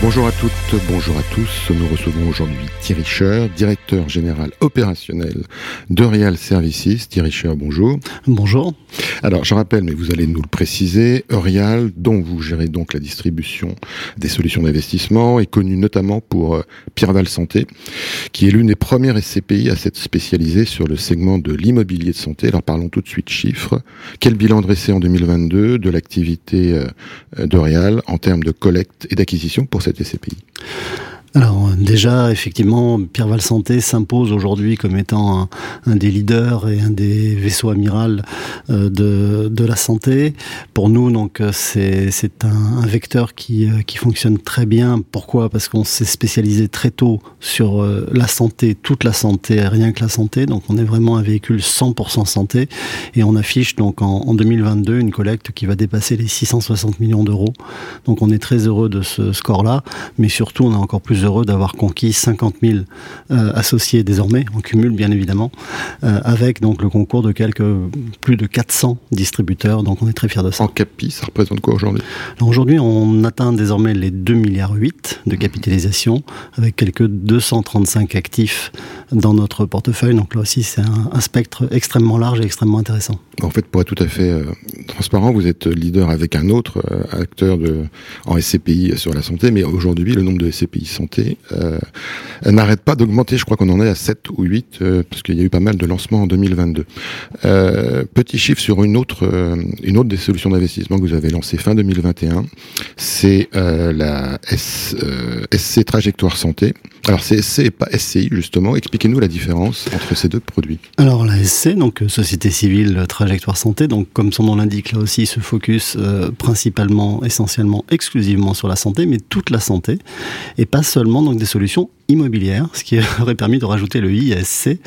Bonjour à toutes, bonjour à tous. Nous recevons aujourd'hui Thierry Scher, directeur général opérationnel de Real Services. Thierry Scher, bonjour. Bonjour. Alors, je rappelle, mais vous allez nous le préciser, Eurial, dont vous gérez donc la distribution des solutions d'investissement, est connu notamment pour euh, Pierreval Santé, qui est l'une des premières SCPI à s'être spécialisée sur le segment de l'immobilier de santé. Alors, parlons tout de suite chiffres. Quel bilan dressé en 2022 de l'activité euh, d'Eurial en termes de collecte et d'acquisition pour cette SCPI alors déjà, effectivement, Pierre Val Santé s'impose aujourd'hui comme étant un, des leaders et un des vaisseaux amiral euh, de, de, la santé. Pour nous, donc, c'est un, un, vecteur qui, euh, qui fonctionne très bien. Pourquoi? Parce qu'on s'est spécialisé très tôt sur euh, la santé, toute la santé, rien que la santé. Donc, on est vraiment un véhicule 100% santé et on affiche donc en, en 2022 une collecte qui va dépasser les 660 millions d'euros. Donc, on est très heureux de ce score-là, mais surtout, on a encore plus heureux d'avoir conquis 50 000 euh, associés désormais, en cumul bien évidemment, euh, avec donc le concours de quelques plus de 400 distributeurs. Donc on est très fiers de ça. En capi, ça représente quoi aujourd'hui? Aujourd'hui, on atteint désormais les 2 milliards 8 de capitalisation, avec quelques 235 actifs dans notre portefeuille. Donc là aussi, c'est un, spectre extrêmement large et extrêmement intéressant. En fait, pour être tout à fait euh, transparent, vous êtes leader avec un autre euh, acteur en SCPI sur la santé, mais aujourd'hui, le nombre de SCPI santé euh, n'arrête pas d'augmenter. Je crois qu'on en est à 7 ou 8, euh, parce qu'il y a eu pas mal de lancements en 2022. Euh, petit chiffre sur une autre, une autre des solutions d'investissement que vous avez lancée fin 2021, c'est la SC Trajectoire Santé. Alors c'est SC et pas SCI justement. Expliquez-nous la différence entre ces deux produits. Alors la SC, donc Société Civile Trajectoire Santé, donc comme son nom l'indique, là aussi se focus euh, principalement, essentiellement, exclusivement sur la santé, mais toute la santé, et pas seulement donc des solutions immobilière, ce qui aurait permis de rajouter le ISC.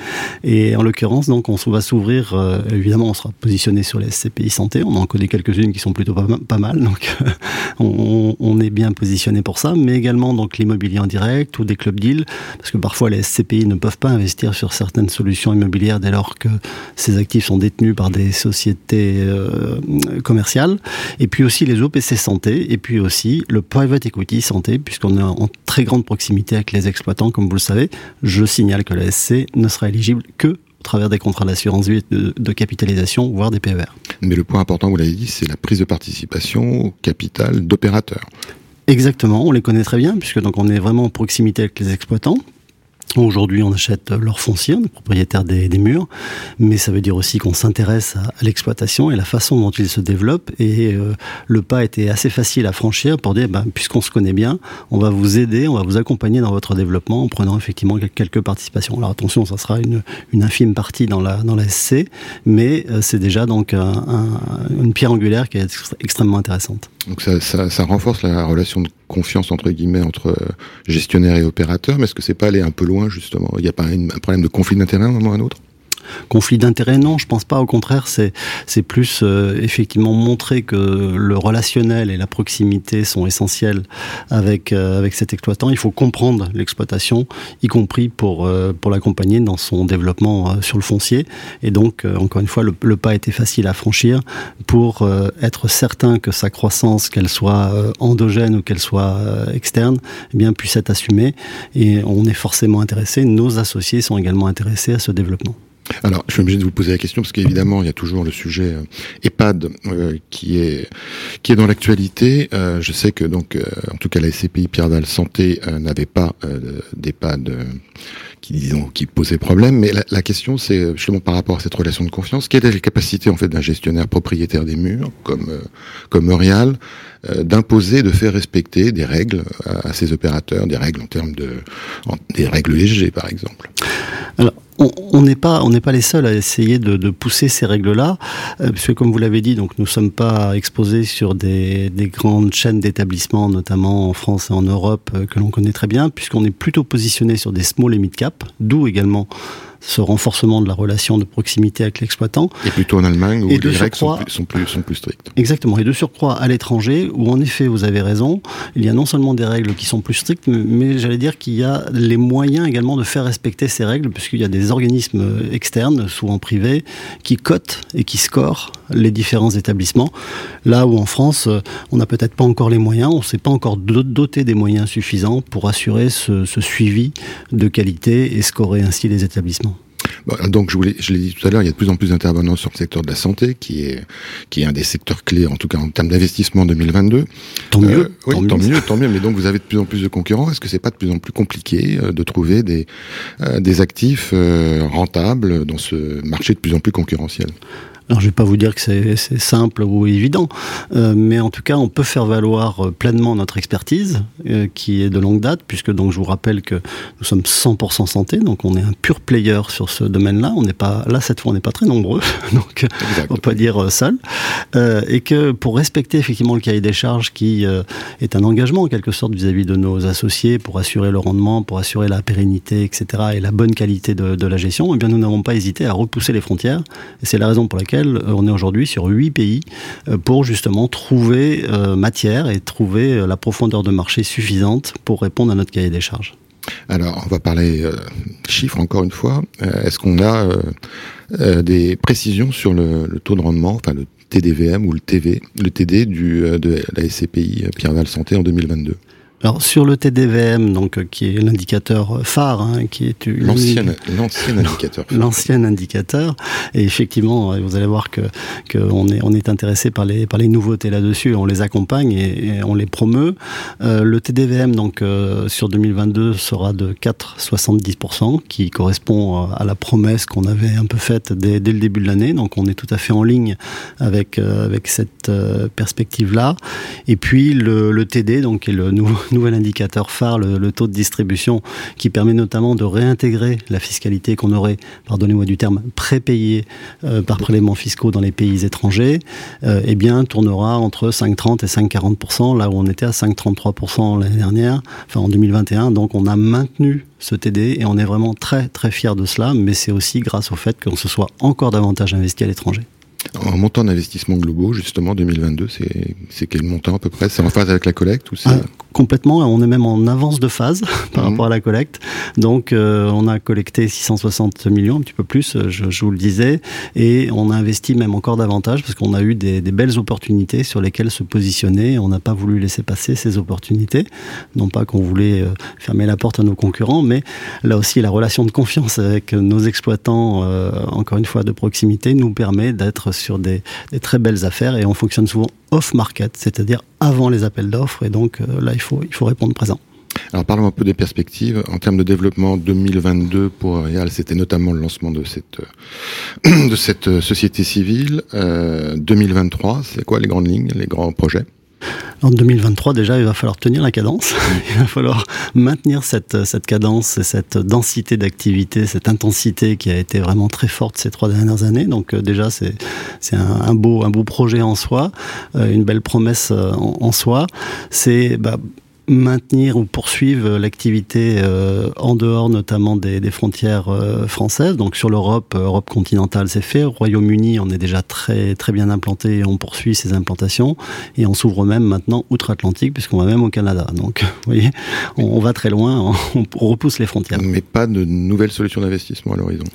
Et en l'occurrence, donc, on va s'ouvrir, euh, évidemment, on sera positionné sur les SCPI santé. On en connaît quelques-unes qui sont plutôt pas, mal, donc on, est bien positionné pour ça. Mais également, donc, l'immobilier en direct ou des clubs deals, parce que parfois les SCPI ne peuvent pas investir sur certaines solutions immobilières dès lors que ces actifs sont détenus par des sociétés euh, commerciales. Et puis aussi les OPC santé, et puis aussi le private equity santé, puisqu'on est en très grande proximité avec les exploitants comme vous le savez. Je signale que la SC ne sera éligible que au travers des contrats d'assurance vie de, de, capitalisation, voire des PER. Mais le point important, vous l'avez dit, c'est la prise de participation au capital d'opérateurs. Exactement, on les connaît très bien, puisque donc on est vraiment en proximité avec les exploitants. Aujourd'hui, on achète leur foncier, on est propriétaire des, murs, mais ça veut dire aussi qu'on s'intéresse à, l'exploitation et la façon dont il se développe. Et euh, le pas était assez facile à franchir pour dire, ben, puisqu'on se connaît bien, on va vous aider, on va vous accompagner dans votre développement en prenant effectivement quelques participations. Alors attention, ça sera une, infime partie dans la, dans la SC, mais euh, c'est déjà donc un, un, une pierre angulaire qui est extrêmement intéressante. Donc ça, ça, ça, renforce la relation de confiance entre guillemets entre euh, gestionnaire et opérateur, mais est-ce que c'est pas aller un peu loin justement? Il n'y a pas un problème de conflit d'intérêt à un moment ou à un autre? Conflit d'intérêt non je pense pas. Au contraire c'est plus euh, effectivement montrer que le relationnel et la proximité sont essentiels avec euh, avec cet exploitant. Il faut comprendre l'exploitation y compris pour euh, pour l'accompagner dans son développement sur le foncier. Et donc encore une fois le, le pas était facile à franchir pour être certain que sa croissance qu'elle soit endogène ou qu'elle soit externe eh bien puisse être assumée. Et on est forcément intéressé nos associés sont également intéressés à ce développement alors, je suis obligé de vous poser la question parce qu'évidemment, il y a toujours le sujet euh, EHPAD euh, qui est dans l'actualité. Euh, je sais que donc, en tout cas, la SCPI Pierre Dalle Santé n'avait pas d'EHPAD qui disons qui posait problème. Mais la, la question, c'est justement par rapport à cette relation de confiance, quelle est la capacité en fait d'un gestionnaire propriétaire des murs comme comme Eurial d'imposer, de faire respecter des règles à, ses opérateurs, des règles en termes de des règles ESG par exemple. Alors, on n'est pas on n'est pas les seuls à essayer de, pousser ces règles là euh, puisque comme vous l'avez dit donc nous sommes pas exposés sur des, des grandes chaînes d'établissements notamment en France et en Europe euh, que l'on connaît très bien puisqu'on est plutôt positionné sur des small et mid cap d'où également ce renforcement de la relation de proximité avec l'exploitant. Et plutôt en Allemagne où et les règles sont plus, sont, plus, sont plus strictes. Exactement. Et de surcroît à l'étranger où en effet vous avez raison, il y a non seulement des règles qui sont plus strictes, mais, j'allais dire qu'il y a les moyens également de faire respecter ces règles puisqu'il y a des des organismes externes, souvent privés, qui cotent et qui scorent les différents établissements. Là où en France, on n'a peut-être pas encore les moyens, on ne s'est pas encore doté des moyens suffisants pour assurer ce, ce suivi de qualité et scorer ainsi les établissements. Donc, je, voulais, je l'ai dit tout à l'heure, il y a de plus en plus d'intervenants sur le secteur de la santé, qui est, qui est un des secteurs clés, en tout cas en termes d'investissement en 2022. Tant mieux. Euh, oui, tant, mieux. tant mieux. Mais donc, vous avez de plus en plus de concurrents. Est-ce que c'est pas de plus en plus compliqué euh, de trouver des, euh, des actifs rentables dans ce marché de plus en plus concurrentiel? Alors je ne vais pas vous dire que c'est simple ou évident, euh, mais en tout cas on peut faire valoir euh, pleinement notre expertise euh, qui est de longue date, puisque donc je vous rappelle que nous sommes 100% santé, donc on est un pur player sur ce domaine-là. On n'est pas là cette fois on n'est pas très nombreux, donc on peut pas dire seul, et que pour respecter effectivement le cahier des charges qui est un engagement en quelque sorte vis-à-vis de nos associés pour assurer le rendement, pour assurer la pérennité, etc. et la bonne qualité de, de la gestion, eh bien nous n'avons pas hésité à repousser les frontières, et c'est la raison pour laquelle euh, on est aujourd'hui sur huit pays euh, pour justement trouver euh, matière et trouver la profondeur de marché suffisante pour répondre à notre cahier des charges. Alors, on va parler chiffres encore une fois. Est-ce qu'on a des précisions sur le, taux de rendement, enfin le TDVM ou le TV, le TD de la SCPI Pierre Val Santé en 2022 alors sur le TDVM, donc euh, qui est l'indicateur phare, hein, qui est l'ancien indicateur, l'ancien indicateur, et effectivement, euh, vous allez voir que qu'on est on est intéressé par les par les nouveautés là-dessus, on les accompagne et, on les promeut. Euh, le TDVM donc euh, sur 2022 sera de 4,70%, qui correspond à la promesse qu'on avait un peu faite dès, dès le début de l'année. Donc on est tout à fait en ligne avec avec cette perspective là. Et puis le, le TD donc est le nouveau nouvel indicateur phare, le, taux de distribution, qui permet notamment de réintégrer la fiscalité qu'on aurait, pardonnez-moi du terme, prépayée euh, par prélèvements fiscaux dans les pays étrangers, euh, eh bien, tournera entre 5,30 et 5,40%, là où on était à 5,33% l'année dernière, enfin en 2021. Donc, on a maintenu ce TD et on est vraiment très, très fiers de cela, mais c'est aussi grâce au fait qu'on se soit encore davantage investi à l'étranger. En montant d'investissement globaux, justement, 2022, c'est quel montant à peu près? C'est en phase avec la collecte ou c'est... Ah, complètement, on est même en avance de phase par mhm. rapport à la collecte. Donc, euh, on a collecté 660 millions, un petit peu plus, euh, je, je, vous le disais, et on a investi même encore davantage parce qu'on a eu des, des, belles opportunités sur lesquelles se positionner. On n'a pas voulu laisser passer ces opportunités. Non pas qu'on voulait euh, fermer la porte à nos concurrents, mais là aussi, la relation de confiance avec nos exploitants, encore une fois de proximité, nous permet d'être sur des, des très belles affaires et on fonctionne souvent off-market, c'est-à-dire avant les appels d'offres. Et donc euh, là, il faut, il faut répondre présent. Alors parlons un peu des perspectives. En termes de développement 2022 pour Real, c'était notamment le lancement de cette, euh, de cette euh, société civile. Euh, 2023, c'est quoi les grandes lignes, les grands projets? En 2023, déjà, il va falloir tenir la cadence. il va falloir maintenir cette, cette cadence et cette densité d'activité, cette intensité qui a été vraiment très forte ces trois dernières années. Donc, euh, déjà, c'est, c'est un, un, beau, un beau projet en soi, euh, une belle promesse euh, en, en soi. C'est, bah, maintenir ou poursuivre l'activité euh, en dehors notamment des, des frontières euh, françaises. Donc sur l'Europe, euh, Europe continentale, c'est fait. Au Royaume-Uni, on est déjà très très bien implanté et on poursuit ces implantations. Et on s'ouvre même maintenant outre-Atlantique puisqu'on va même au Canada. Donc vous voyez, on, on va très loin, on, on, repousse les frontières. Mais pas de nouvelles solutions d'investissement à l'horizon.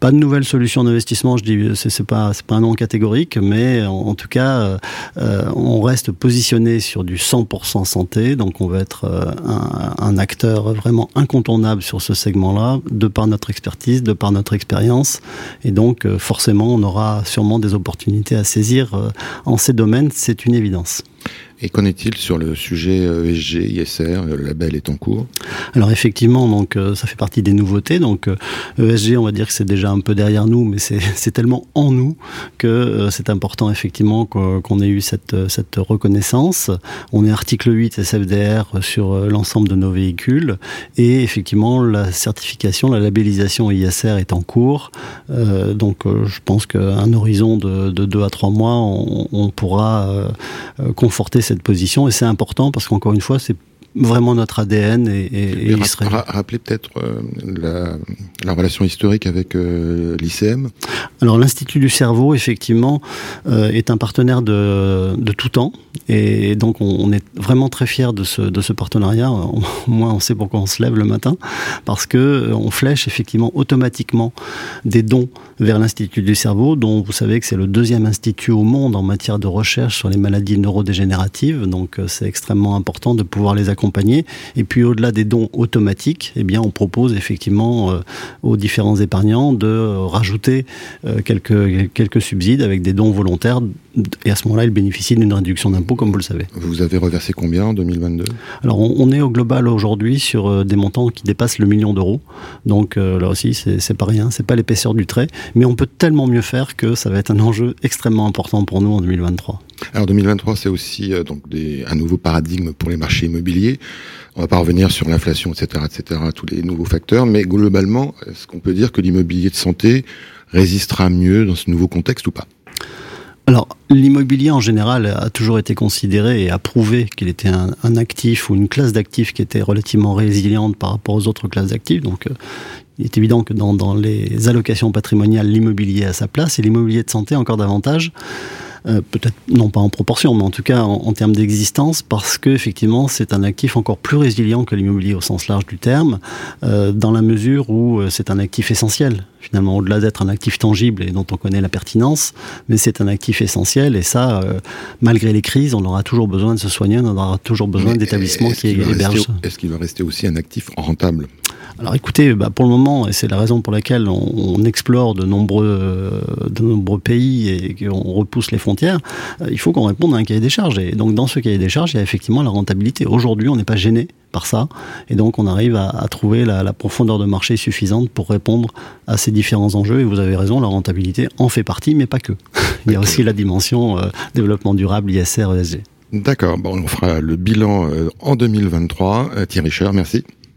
Pas de nouvelles solutions d'investissement. Je dis c'est pas pas un nom catégorique, mais en, en tout cas, euh, on reste positionné sur du 100% santé. Donc on être euh, un, un, acteur vraiment incontournable sur ce segment-là, de par notre expertise, de par notre expérience. Et donc, euh, forcément, on aura sûrement des opportunités à saisir euh, en ces domaines, c'est une évidence. Et qu'en est-il sur le sujet ESG, ISR Le label est en cours? Alors effectivement, donc euh, ça fait partie des nouveautés. Donc ESG, euh, on va dire que c'est déjà un peu derrière nous, mais c'est tellement en nous que euh, c'est important effectivement qu'on ait eu cette, reconnaissance. On est article 8 SFDR sur l'ensemble de nos véhicules et effectivement la certification, la labellisation ISR est en cours. Euh, donc je pense qu'à un horizon de, de 2 à 3 mois, on, pourra conforter position et c'est important parce qu'encore une fois, c'est vraiment notre ADN et, et, et serait... Rappelez peut-être euh, la, la, relation historique avec euh, l'ICM. Alors l'Institut du cerveau, effectivement, euh, est un partenaire de, de, tout temps, et donc on, on est vraiment très fiers de ce, de ce partenariat. Au moins, on sait pourquoi on se lève le matin, parce que on flèche effectivement automatiquement des dons vers l'Institut du cerveau, dont vous savez que c'est le deuxième institut au monde en matière de recherche sur les maladies neurodégénératives. Donc c'est extrêmement important de pouvoir les accompagner. Et puis au-delà des dons automatiques, eh bien on propose effectivement euh, aux différents épargnants de rajouter quelques quelques subsides avec des dons volontaires. Et à ce moment-là, ils bénéficient d'une réduction d'impôt, comme vous le savez. Vous avez reversé combien en 2022 Alors on, on, est au global aujourd'hui sur des montants qui dépassent le million d'euros. Donc là aussi, c'est pas rien, c'est pas l'épaisseur du trait mais on peut tellement mieux faire que ça va être un enjeu extrêmement important pour nous en 2023. Alors 2023, c'est aussi euh, donc des, un nouveau paradigme pour les marchés immobiliers. On va pas revenir sur l'inflation, etc., etc., tous les nouveaux facteurs, mais globalement, est-ce qu'on peut dire que l'immobilier de santé résistera mieux dans ce nouveau contexte ou pas? Alors, l'immobilier en général a toujours été considéré et approuvé qu'il était un, actif ou une classe d'actifs qui était relativement résiliente par rapport aux autres classes d'actifs. Donc, euh, il est évident que dans les allocations patrimoniales, l'immobilier a sa place et l'immobilier de santé encore davantage. Euh, peut-être non pas en proportion, mais en tout cas en, en termes d'existence, parce que effectivement c'est un actif encore plus résilient que l'immobilier au sens large du terme, euh, dans la mesure où euh, c'est un actif essentiel finalement au-delà d'être un actif tangible et dont on connaît la pertinence, mais c'est un actif essentiel et ça, euh, malgré les crises, on aura toujours besoin de se soigner, on aura toujours besoin d'établissements qui hébergent. Est-ce qu'il va rester aussi un actif rentable? Alors écoutez, bah pour le moment, et c'est la raison pour laquelle on, explore de nombreux, euh, de nombreux pays et qu'on repousse les frontières, euh, il faut qu'on réponde à un cahier des charges. Et donc dans ce cahier des charges, il y a effectivement la rentabilité. Aujourd'hui, on n'est pas gêné par ça, et donc on arrive à, trouver la, profondeur de marché suffisante pour répondre à ces différents enjeux. Et vous avez raison, la rentabilité en fait partie, mais pas que. il y a aussi la dimension euh, développement durable, ISR, ESG. D'accord, bon, on fera le bilan en 2023. Euh, Thierry Scher, merci.